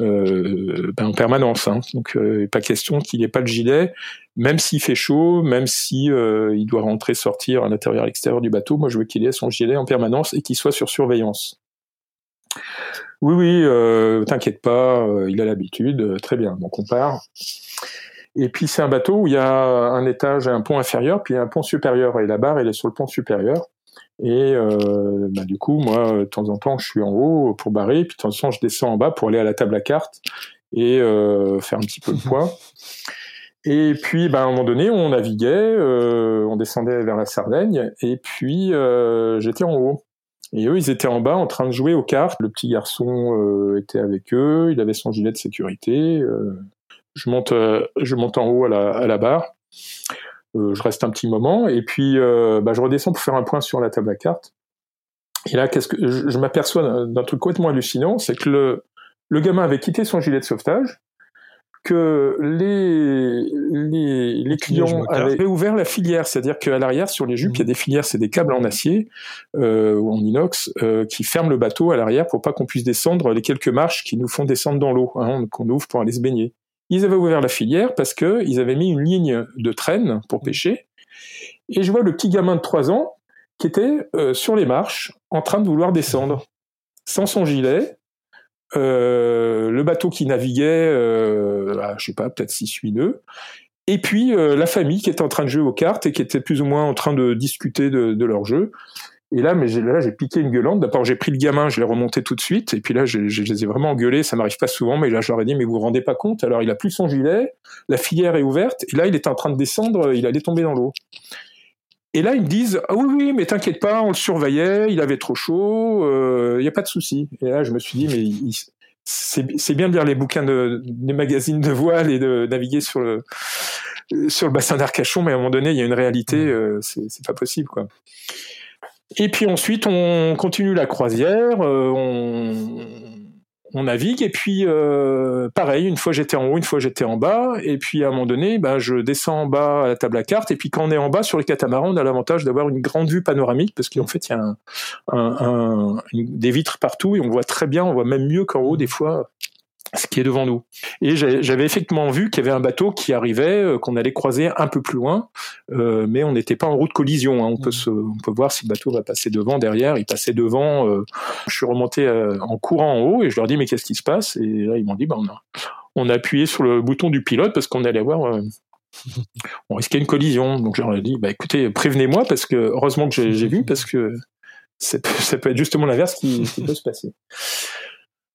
euh ben, en permanence. Hein. Donc, euh, pas question qu'il n'ait pas le gilet, même s'il fait chaud, même si euh, il doit rentrer, sortir à l'intérieur, à l'extérieur du bateau. Moi, je veux qu'il ait son gilet en permanence et qu'il soit sur surveillance. Oui, oui, euh, t'inquiète pas, euh, il a l'habitude, euh, très bien. Donc on part. Et puis c'est un bateau où il y a un étage, un pont inférieur, puis un pont supérieur. Et la barre, elle est sur le pont supérieur. Et bah, du coup, moi, de temps en temps, je suis en haut pour barrer, puis de temps en temps, je descends en bas pour aller à la table à cartes et faire un petit peu le point. Et puis, bah, à un moment donné, on naviguait, on descendait vers la Sardaigne, et puis j'étais en haut. Et eux, ils étaient en bas en train de jouer aux cartes. Le petit garçon euh, était avec eux, il avait son gilet de sécurité. Euh, je monte, euh, je monte en haut à la, à la barre. je reste un petit moment et puis bah, je redescends pour faire un point sur la table à cartes. Et là, qu'est-ce que je, m'aperçois d'un truc complètement hallucinant, c'est que le, le gamin avait quitté son gilet de sauvetage, que les, les, les clients avaient ouvert la filière, c'est-à-dire qu'à l'arrière, sur les jupes, il y a des filières, c'est des câbles en acier euh, ou en inox euh, qui ferment le bateau à l'arrière pour pas qu'on puisse descendre les quelques marches qui nous font descendre dans l'eau, hein, qu'on ouvre pour aller se baigner. Ils avaient ouvert la filière parce que ils avaient mis une ligne de traîne pour pêcher. Et je vois le petit gamin de 3 ans qui était euh, sur les marches en train de vouloir descendre sans son gilet, le bateau qui naviguait, euh, à, je sais pas, peut-être 6-8 nœuds, et puis euh, la famille qui était en train de jouer aux cartes et qui était plus ou moins en train de discuter de, leur jeu. Et là, mais là, j'ai piqué une gueulante. D'abord, j'ai pris le gamin, je l'ai remonté tout de suite. Et puis là, je, les ai vraiment engueulés. Ça m'arrive pas souvent, mais là, je leur ai dit, mais vous vous rendez pas compte? Alors, il a plus son gilet, la filière est ouverte, et là, il était en train de descendre, il allait tomber dans l'eau. Et là, ils me disent ah oui, oui, mais t'inquiète pas, on le surveillait, il avait trop chaud, il euh, n'y a pas de souci. Et là, je me suis dit mais c'est bien de lire les bouquins de, des magazines de voile et de naviguer sur le sur le bassin d'Arcachon, mais à un moment donné, il y a une réalité, euh, c'est pas possible, quoi. Et puis ensuite, on continue la croisière, euh, on, on navigue et puis euh, pareil, une fois j'étais en haut, une fois j'étais en bas et puis à un moment donné, ben je descends en bas à la table à cartes et puis quand on est en bas sur les catamarans, on a l'avantage d'avoir une grande vue panoramique parce qu'en fait il y a un, des vitres partout et on voit très bien, on voit même mieux qu'en haut des fois ce qui est devant nous. Et j'avais effectivement vu qu'il y avait un bateau qui arrivait, euh, qu'on allait croiser un peu plus loin, euh, mais on n'était pas en route collision. Hein. On, peut se, on peut voir si le bateau va passer devant, derrière. Il passait devant. Euh, je suis remonté en courant en haut et je leur dis mais qu'est-ce qui se passe? Et là ils m'ont dit bah, on, a, on a appuyé sur le bouton du pilote parce qu'on allait voir on risquait une collision. Donc j'aurais dit, bah écoutez, prévenez-moi parce que heureusement que j'ai vu parce que ça peut, être justement l'inverse qui, qui, peut se passer.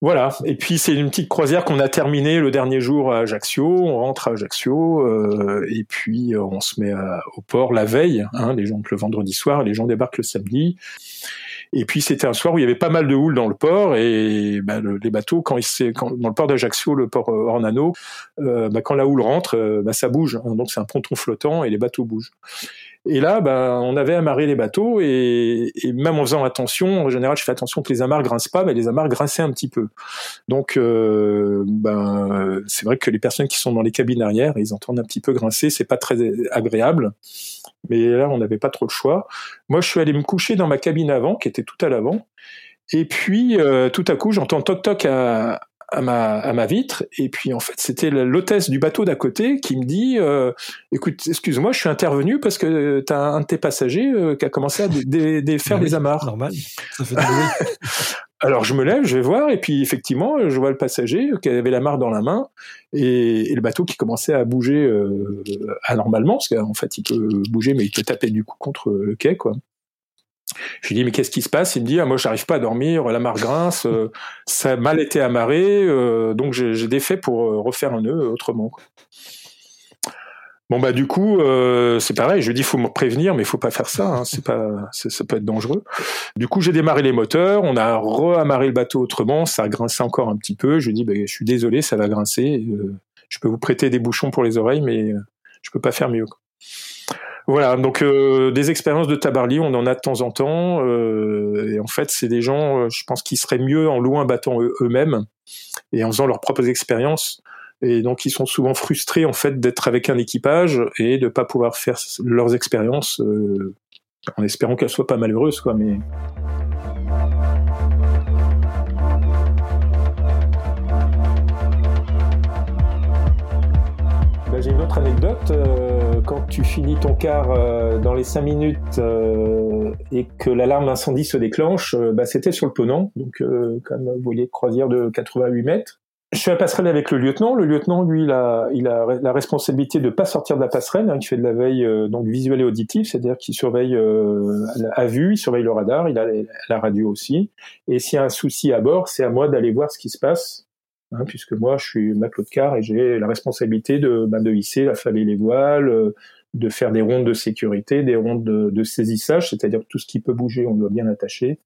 Voilà. Et puis c'est une petite croisière qu'on a terminée le dernier jour à Ajaccio. On rentre à Ajaccio euh, et puis euh, on se met au port la veille. Hein, les gens le vendredi soir, les gens débarquent le samedi. Et puis c'était un soir où il y avait pas mal de houle dans le port et bah, les bateaux quand, il, quand dans le port d'Ajaccio, le port euh, Ornano, euh, bah, quand la houle rentre, bah, ça bouge. Hein. donc c'est un ponton flottant et les bateaux bougent. Et là, ben, on avait amarré les bateaux et, et, même en faisant attention, en général, je fais attention que les amarres grincent pas, mais les amarres grinçaient un petit peu. Donc, euh, ben, c'est vrai que les personnes qui sont dans les cabines arrière, ils entendent un petit peu grincer, c'est pas très agréable. Mais là, on n'avait pas trop le choix. Moi, je suis allé me coucher dans ma cabine avant, qui était tout à l'avant. Et puis, euh, tout à coup, j'entends toc toc à, à ma, à ma vitre. Et puis en fait, c'était l'hôtesse du bateau d'à côté qui me dit euh, "Écoute, excuse-moi, je suis intervenu parce que tu as un de tes passagers euh, qui a commencé à défaire bah des amarres." Normal. Ça fait Alors je me lève, je vais voir, et puis effectivement, je vois le passager qui avait la marre dans la main, et, et le bateau qui commençait à bouger euh, anormalement, parce qu'en fait il peut bouger, mais il peut taper du coup contre le quai, quoi. Je lui dis mais qu'est-ce qui se passe? Il me dit ah, moi j'arrive pas à dormir, la marre grince, euh, ça a mal été amarré, euh, donc j'ai défait pour euh, refaire un nœud autrement. Bon bah du coup c'est pareil, je lui dis faut me prévenir mais il faut pas faire ça, hein, c'est pas ça peut être dangereux. Du coup j'ai démarré les moteurs, on a re-amarré le bateau autrement, ça a grincé encore un petit peu. Je lui dis bah, je suis désolé, ça va grincer, je peux vous prêter des bouchons pour les oreilles mais je peux pas faire mieux. Voilà, donc euh, des expériences de tabarly, on en a de temps en temps. Euh, et en fait, c'est des gens, euh, je pense, qui seraient mieux en louant un bâton eux-mêmes et en faisant leurs propres expériences. Et donc, ils sont souvent frustrés en fait d'être avec un équipage et de pas pouvoir faire leurs expériences en espérant qu'elles soient pas malheureuses, quoi. Mais j'ai une autre anecdote quand tu finis ton quart euh, dans les 5 minutes euh, et que l'alarme d'incendie se déclenche, euh, bah, c'était sur le Ponant, donc comme vous voyez, croisière de 88 mètres. Je suis à passerelle avec le lieutenant. Le lieutenant, lui, il a, il a la responsabilité de ne pas sortir de la passerelle. Hein, il fait de la veille donc visuelle et auditive, c'est-à-dire qu'il surveille à vue, il surveille le radar, il a la radio aussi. Et s'il y a un souci à bord, c'est à moi d'aller voir ce qui se passe Hein, puisque moi je suis matelot de car et j'ai la responsabilité de, ben, de hisser, affaler les voiles, euh, de faire des rondes de sécurité, des rondes de, saisissage, c'est-à-dire tout ce qui peut bouger, on doit bien l'attacher.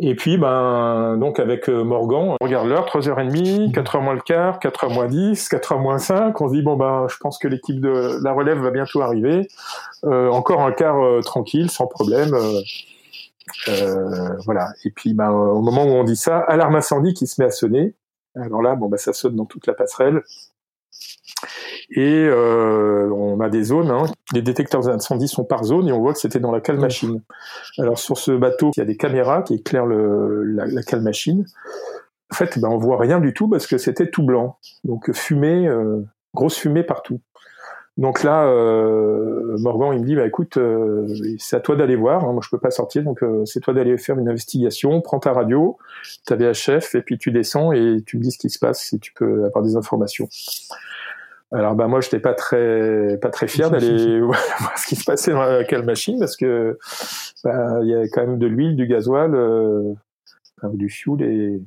Et puis, ben, donc avec euh, Morgan, on regarde l'heure, 3h30, 4h moins le quart, 4h moins 10, 4h moins 5, on se dit, bon, ben, je pense que l'équipe de la relève va bientôt arriver. Euh, encore un quart tranquille, sans problème. voilà. Et puis, bah, au moment où on dit ça, alarme incendie qui se met à sonner. Alors là, bon, bah, ça sonne dans toute la passerelle. Et euh, on a des zones, hein. les détecteurs d'incendie sont par zone et on voit que c'était dans la cale machine. Alors sur ce bateau, il y a des caméras qui éclairent le, la, la cale machine. En fait, ben, on voit rien du tout parce que c'était tout blanc. Donc fumée, euh, grosse fumée partout. Donc là, euh, Morgan, il me dit, bah écoute, euh, c'est à toi d'aller voir. Hein. moi, je peux pas sortir, donc euh, c'est toi d'aller faire une investigation. Prends ta radio, ta VHF, et puis tu descends et tu me dis ce qui se passe si tu peux avoir des informations. Alors bah moi j'étais pas très pas très fier d'aller voir ce qui se passait dans la machine parce que bah, il y a quand même de l'huile, du gasoil, euh, du fioul et,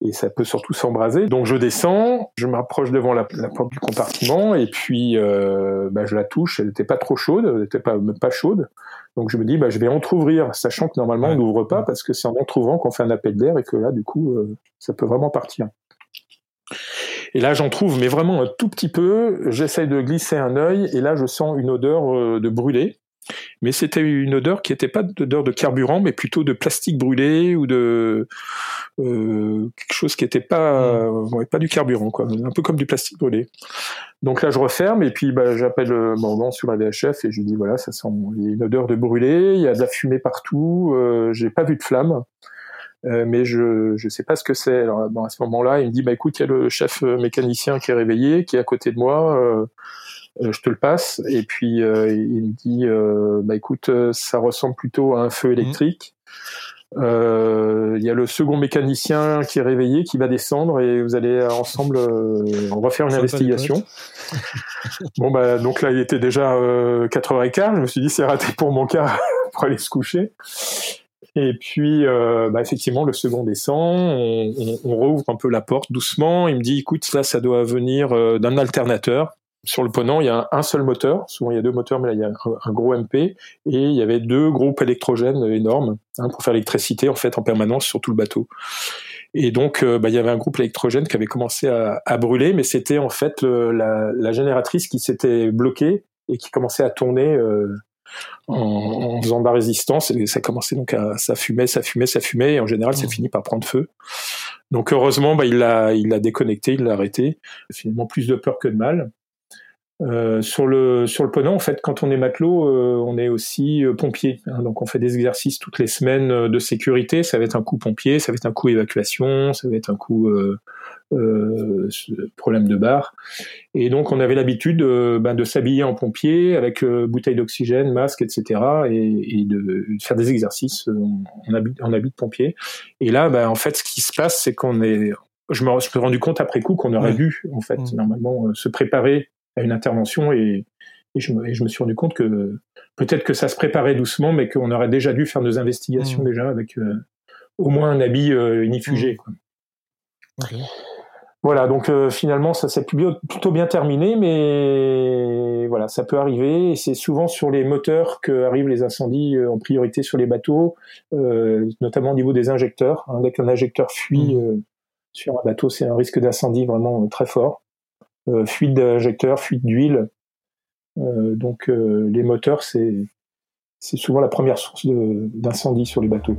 et ça peut surtout s'embraser. Donc je descends, je m'approche devant la, porte du compartiment et puis euh, bah, je la touche. Elle n'était pas trop chaude, elle n'était pas chaude. Donc je me dis bah je vais entrouvrir, sachant que normalement on n'ouvre pas parce que c'est en entr'ouvrant qu'on fait un appel d'air et que là du coup euh, ça peut vraiment partir. Et là, j'en trouve, mais vraiment un tout petit peu. J'essaye de glisser un œil, et là, je sens une odeur euh, de brûlé. Mais c'était une odeur qui n'était pas d'odeur de carburant, mais plutôt de plastique brûlé ou de euh, quelque chose qui n'était pas, mmh. pas du carburant, quoi, un peu comme du plastique brûlé. Donc là, je referme et puis bah, j'appelle euh, mon nom sur la VHF et je lui dis voilà, ça sent, il y a une odeur de brûlé, il y a de la fumée partout, euh, j'ai pas vu de flamme. Euh, mais je je sais pas ce que c'est. Alors bon, à ce moment-là, il me dit bah écoute, il y a le chef euh, mécanicien qui est réveillé, qui est à côté de moi. Euh, je te le passe. Et puis il me dit bah écoute, ça ressemble plutôt à un feu électrique. Il y a le second mécanicien qui est réveillé, qui va descendre et vous allez ensemble, on va faire une investigation. bon bah donc là il était déjà 4h15, je me suis dit c'est raté pour mon cas pour aller se coucher. Et puis, euh, bah, effectivement, le second descend, on, on, rouvre un peu la porte doucement. Il me dit, écoute, là, ça doit venir euh, d'un alternateur. Sur le ponant, il y a un, seul moteur. Souvent, il y a deux moteurs, mais là, il y a un, gros MP. Et il y avait deux groupes électrogènes énormes hein, pour faire l'électricité, en fait, en permanence sur tout le bateau. Et donc, euh, bah, il y avait un groupe électrogène qui avait commencé à, à brûler, mais c'était en fait la, la, génératrice qui s'était bloquée et qui commençait à tourner euh, en, faisant de la résistance et ça commençait donc à ça fumait, ça fumait, ça fumait et en général ça mmh. finit par prendre feu. Donc heureusement bah, il l'a il l'a déconnecté, il l'a arrêté. Finalement plus de peur que de mal. Euh, sur le sur le ponant, en fait, quand on est matelot, euh, on est aussi euh, pompier. Hein. donc, on fait des exercices toutes les semaines de sécurité. Ça va être un coup pompier, ça va être un coup évacuation, ça va être un coup problème de bar. Et donc, on avait l'habitude ben, de s'habiller en pompier avec bouteille d'oxygène, masque, etc. Et, et de, faire des exercices en habit, en habit de pompier. Et là, ben, en fait, ce qui se passe, c'est qu'on est je me, suis rendu compte après coup qu'on aurait dû en fait mmh. normalement se préparer à une intervention et, je, me, je, me, suis rendu compte que peut-être que ça se préparait doucement, mais qu'on aurait déjà dû faire nos investigations mmh. déjà avec euh, au moins un habit euh, unifugé. Mmh. Voilà, donc euh, finalement ça s'est plutôt bien terminé, mais voilà, ça peut arriver. Et c'est souvent sur les moteurs que arrivent les incendies en priorité sur les bateaux, notamment au niveau des injecteurs. Hein, dès qu'un injecteur fuit mmh. sur un bateau, c'est un risque d'incendie vraiment très fort. Euh, fuite d'injecteurs, fuite d'huile. Euh, donc euh, les moteurs, c'est c'est souvent la première source d'incendie sur les bateaux.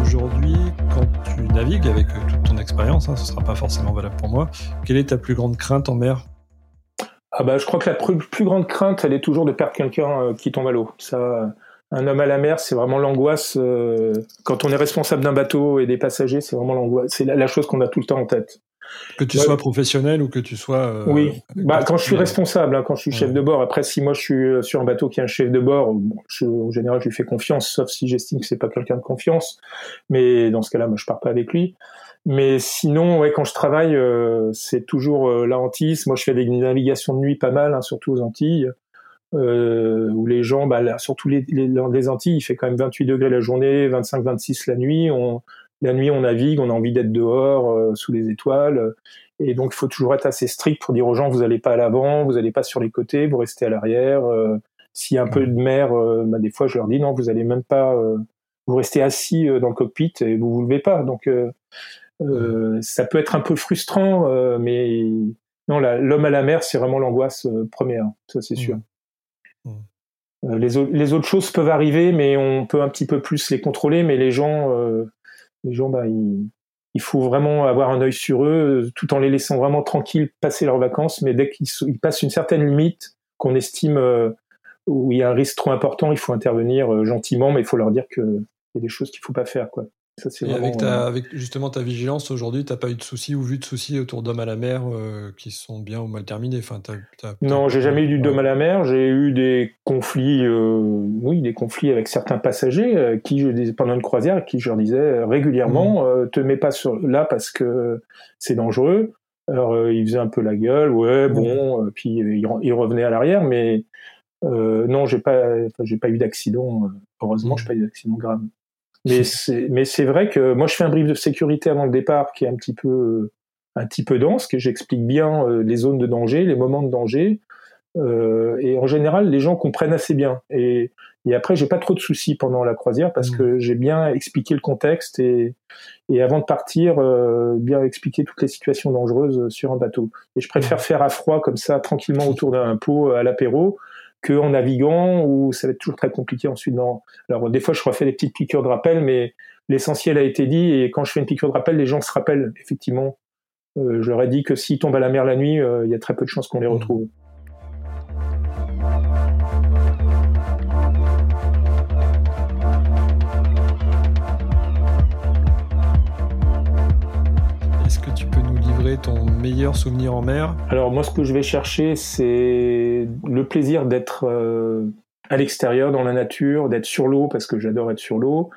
Aujourd'hui, quand tu navigues avec toute ton expérience, hein, ce ne sera pas forcément valable pour moi, quelle est ta plus grande crainte en mer? Ah bah, Je crois que la plus, grande crainte, elle est toujours de perdre quelqu'un qui tombe à l'eau. Ça, un homme à la mer, c'est vraiment l'angoisse. Euh, quand on est responsable d'un bateau et des passagers, c'est vraiment l'angoisse. C'est la, chose qu'on a tout le temps en tête. Que tu sois professionnel ou que tu sois. Euh, oui. Bah, quand je suis responsable, hein, quand je suis chef de bord. Après, si moi je suis euh, sur un bateau qui a un chef de bord, bon, je, en général, je lui fais confiance, sauf si j'estime que c'est pas quelqu'un de confiance. Mais dans ce cas-là, moi, je pars pas avec lui. Mais sinon, ouais, quand je travaille, c'est toujours la hantise. Moi, je fais des navigations de nuit pas mal, hein, surtout aux Antilles euh, où les gens, bah, surtout les, les, les, Antilles, il fait quand même 28 degrés la journée, 25-26 la nuit. On, la nuit, on navigue, on a envie d'être dehors, euh, sous les étoiles. Et donc, il faut toujours être assez strict pour dire aux gens, vous n'allez pas à l'avant, vous n'allez pas sur les côtés, vous restez à l'arrière. Euh, S'il y a un peu de mer, euh, bah, des fois, je leur dis, non, vous n'allez même pas, euh, vous restez assis dans le cockpit et vous vous levez pas. Donc, ça peut être un peu frustrant, mais non, l'homme à la mer, c'est vraiment l'angoisse première, ça c'est sûr. Mmh. Les, les, autres choses peuvent arriver, mais on peut un petit peu plus les contrôler. Mais les gens, les gens, bah, il faut vraiment avoir un œil sur eux, tout en les laissant vraiment tranquilles passer leurs vacances. Mais dès qu'ils passent une certaine limite qu'on estime où il y a un risque trop important, il faut intervenir gentiment, mais il faut leur dire qu'il y a des choses qu'il ne faut pas faire. Quoi. Et avec, ta, avec justement ta vigilance aujourd'hui, tu n'as pas eu de soucis ou vu de soucis autour d'hommes à la mer euh, qui sont bien ou mal terminés? Enfin, Non, j'ai jamais eu d'hommes à la mer. J'ai eu des conflits, euh, oui, des conflits avec certains passagers euh, qui, je pendant une croisière, qui je leur disais régulièrement, mmh. te mets pas sur là parce que c'est dangereux. Alors ils faisaient un peu la gueule, ouais, mmh. bon, puis ils, revenaient à l'arrière, mais non, j'ai pas, j'ai pas eu d'accident. heureusement, mmh. j'ai pas eu d'accident grave. Mais c'est, mais c'est vrai que moi, je fais un brief de sécurité avant le départ qui est un petit peu, un petit peu dense, que j'explique bien euh, les zones de danger, les moments de danger. Euh, et en général, les gens comprennent assez bien. Et, et après, j'ai pas trop de soucis pendant la croisière parce mmh. que j'ai bien expliqué le contexte et, et avant de partir, euh, bien expliquer toutes les situations dangereuses sur un bateau. Et je préfère mmh. faire à froid comme ça, tranquillement autour d'un pot à l'apéro, qu'en naviguant où ça va être toujours très compliqué ensuite. Dans... Alors des fois je refais des petites piqûres de rappel, mais l'essentiel a été dit et quand je fais une piqûre de rappel, les gens se rappellent effectivement. Euh, je leur ai dit que s'ils tombent à la mer la nuit, euh, il y a très peu de chances qu'on les mmh. Ton meilleur souvenir en mer Alors moi, ce que je vais chercher, c'est le plaisir d'être euh, à l'extérieur, dans la nature, d'être sur l'eau, parce que j'adore être sur l'eau.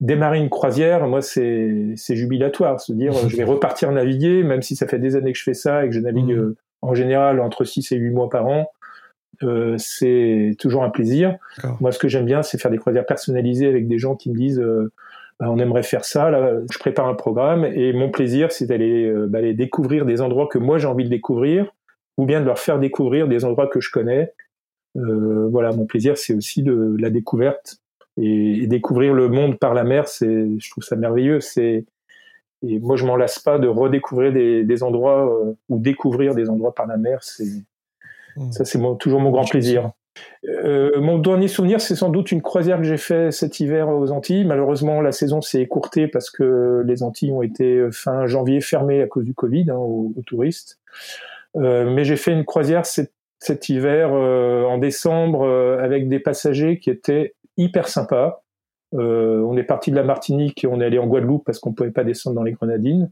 Démarrer une croisière, moi, c'est jubilatoire. Se dire, je vais repartir naviguer, même si ça fait des années que je fais ça et que je navigue mmh. euh, en général entre 6 et 8 mois par an. Euh, c'est toujours un plaisir. Moi, ce que j'aime bien, c'est faire des croisières personnalisées avec des gens qui me disent bah, on aimerait faire ça. Là, je prépare un programme et mon plaisir, c'est d'aller euh, bah, découvrir des endroits que moi j'ai envie de découvrir, ou bien de leur faire découvrir des endroits que je connais. Euh, voilà, mon plaisir, c'est aussi de la découverte et, découvrir le monde par la mer. C'est, je trouve ça merveilleux. C'est et moi, je m'en lasse pas de redécouvrir des, endroits euh, ou découvrir des endroits par la mer. C'est mmh. ça, c'est toujours mon grand plaisir. Euh, mon dernier souvenir, c'est sans doute une croisière que j'ai fait cet hiver aux Antilles. Malheureusement, la saison s'est écourtée parce que les Antilles ont été euh, fin janvier fermées à cause du Covid hein, aux, touristes. Euh, mais j'ai fait une croisière cet, hiver en décembre avec des passagers qui étaient hyper sympas. on est parti de la Martinique et on est allé en Guadeloupe parce qu'on pouvait pas descendre dans les Grenadines.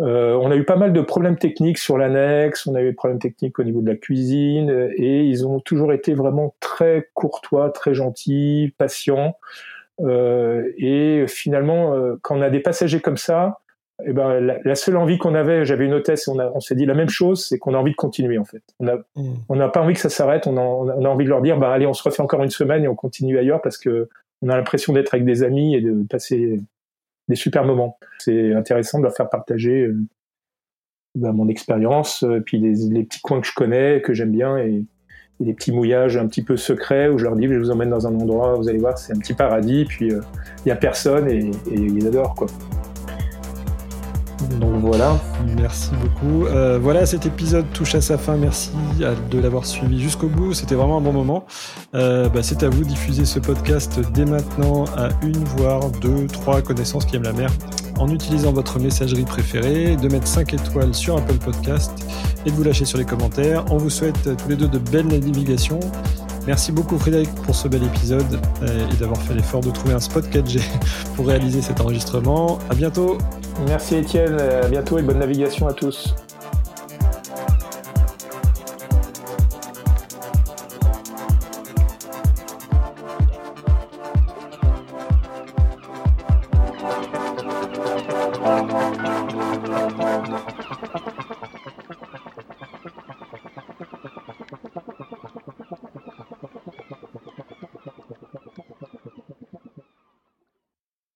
Euh, on a eu pas mal de problèmes techniques sur l'annexe, on a eu des problèmes techniques au niveau de la cuisine, et ils ont toujours été vraiment très courtois, très gentils, patients. Euh, et finalement, euh, quand on a des passagers comme ça, eh ben, la, seule envie qu'on avait, j'avais une hôtesse, on, on s'est dit la même chose, c'est qu'on a envie de continuer en fait. On n'a mmh. pas envie que ça s'arrête, on a, on a, envie de leur dire, bah, allez, on se refait encore une semaine et on continue ailleurs parce que on a l'impression d'être avec des amis et de passer des super moments. C'est intéressant de leur faire partager euh, bah, mon expérience, euh, puis les, petits coins que je connais, que j'aime bien, et, les petits mouillages un petit peu secrets où je leur dis je vous emmène dans un endroit, vous allez voir, c'est un petit paradis, puis euh, il n'y a personne et, et ils adorent quoi. Voilà. Merci beaucoup. Euh, voilà, cet épisode touche à sa fin. Merci de l'avoir suivi jusqu'au bout. C'était vraiment un bon moment. Euh, bah, c'est à vous de diffuser ce podcast dès maintenant à une, voire deux, trois connaissances qui aiment la mer en utilisant votre messagerie préférée, de mettre 5 étoiles sur Apple Podcast et de vous lâcher sur les commentaires. On vous souhaite tous les deux de belles navigations. Merci beaucoup Frédéric pour ce bel épisode euh, et d'avoir fait l'effort de trouver un spot 4G pour réaliser cet enregistrement. À bientôt. Merci Étienne, à bientôt et bonne navigation à tous.